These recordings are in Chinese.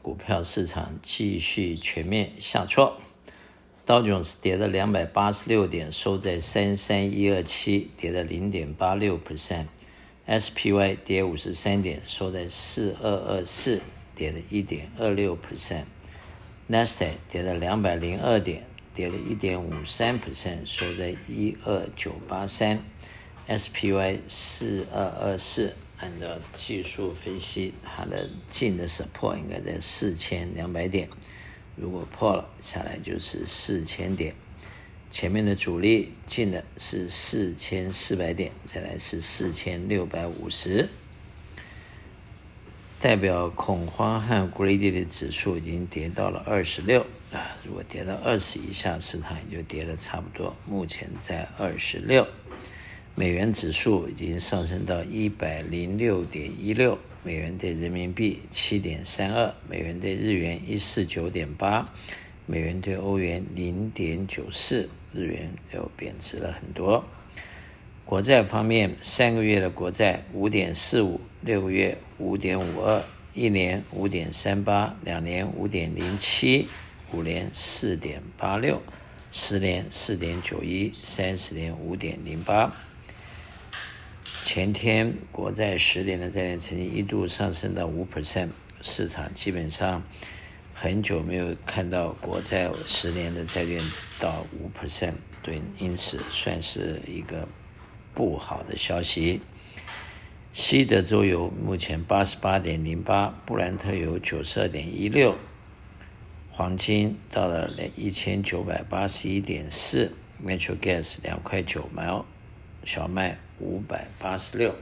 股票市场继续全面下挫，道琼斯跌了两百八十六点，收在三三一二七，跌了零点八六。percent；SPY 跌五十三点，收在四二二四，跌了一点二六。percent；Nasdaq 跌了两百零二点，跌了一点五三 percent，收在一二九八三。；SPY 四二二四。按照技术分析，它的近的 support 应该在四千两百点，如果破了下来就是四千点。前面的阻力近的是四千四百点，再来是四千六百五十。代表恐慌和 greedy 的指数已经跌到了二十六啊，如果跌到二十以下，市场也就跌了差不多。目前在二十六。美元指数已经上升到一百零六点一六，美元兑人民币七点三二，美元兑日元一四九点八，美元兑欧元零点九四，日元又贬值了很多。国债方面，三个月的国债五点四五，六个月五点五二，一年五点三八，两年五点零七，五年四点八六，十年四点九一，三十年五点零八。前天国债十年的债券曾经一度上升到五 percent，市场基本上很久没有看到国债十年的债券到五 percent，对，因此算是一个不好的消息。西德州油目前八十八点零八，布兰特油九十二点一六，黄金到了一千九百八十一点四，Natural Gas 两块九毛，小麦。五百八十六。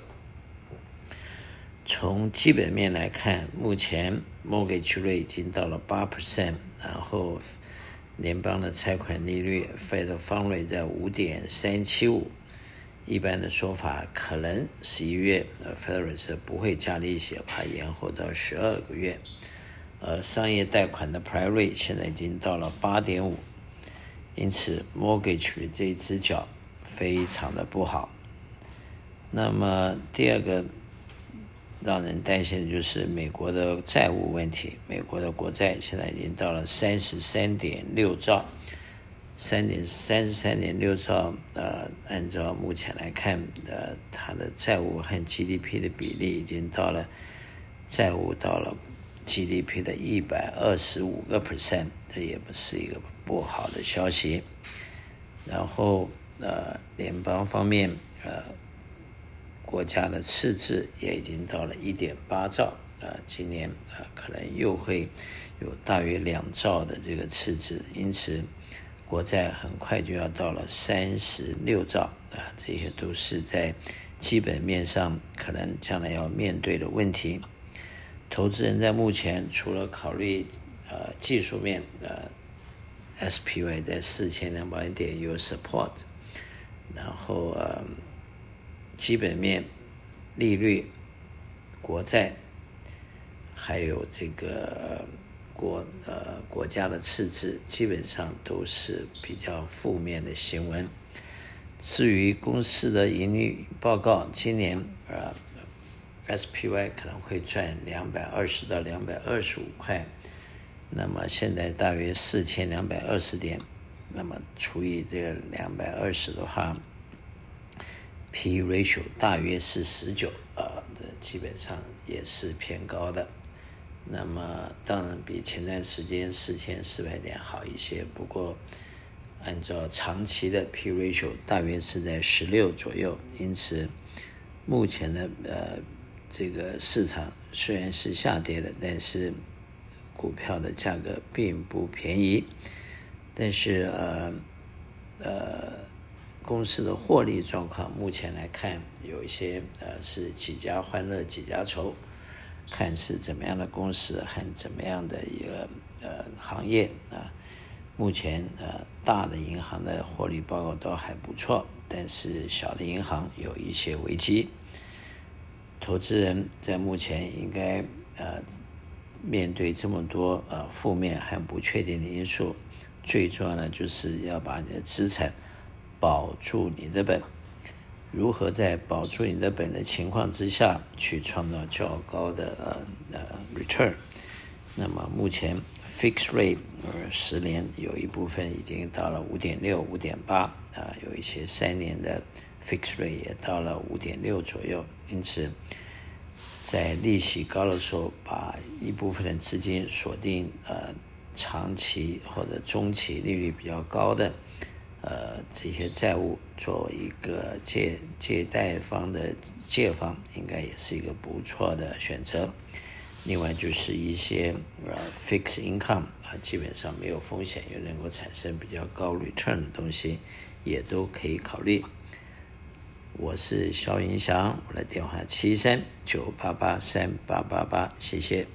从基本面来看，目前 mortgage rate 已经到了八 percent，然后联邦的拆款利率 Fed Fund Rate 在五点三七五。一般的说法，可能十一月 Federal 是不会加利息，怕延后到十二个月。而商业贷款的 Prime Rate 现在已经到了八点五，因此 mortgage 这只脚非常的不好。那么第二个让人担心的就是美国的债务问题。美国的国债现在已经到了三十三点六兆，三点三十三点六兆。呃，按照目前来看，呃，它的债务和 GDP 的比例已经到了债务到了 GDP 的一百二十五个 percent，这也不是一个不好的消息。然后呃，联邦方面呃。国家的赤字也已经到了一点八兆，啊，今年啊可能又会有大约两兆的这个赤字，因此国债很快就要到了三十六兆，啊，这些都是在基本面上可能将来要面对的问题。投资人在目前除了考虑呃技术面，呃，SPY 在四千两百点有 support，然后呃。基本面、利率、国债，还有这个国呃国家的赤字，基本上都是比较负面的新闻。至于公司的盈利报告，今年呃 SPY 可能会赚两百二十到两百二十五块，那么现在大约四千两百二十点，那么除以这个两百二十的话。P ratio 大约是十九，啊，这基本上也是偏高的。那么当然比前段时间四千四百点好一些，不过按照长期的 P ratio 大约是在十六左右。因此，目前的呃这个市场虽然是下跌的，但是股票的价格并不便宜。但是呃呃。公司的获利状况目前来看，有一些呃是几家欢乐几家愁，看是怎么样的公司和怎么样的一个呃行业啊。目前呃大的银行的获利报告都还不错，但是小的银行有一些危机。投资人在目前应该呃面对这么多呃负面和不确定的因素，最重要的就是要把你的资产。保住你的本，如何在保住你的本的情况之下去创造较高的呃呃 return？那么目前 fixed rate 呃十年有一部分已经到了五点六、五点八啊，有一些三年的 fixed rate 也到了五点六左右。因此，在利息高的时候，把一部分的资金锁定呃长期或者中期利率比较高的呃这些债务，作为一个借借贷方的借方，应该也是一个不错的选择。另外就是一些呃 fixed income 啊，基本上没有风险又能够产生比较高 return 的东西，也都可以考虑。我是肖云祥，我的电话七三九八八三八八八，谢谢。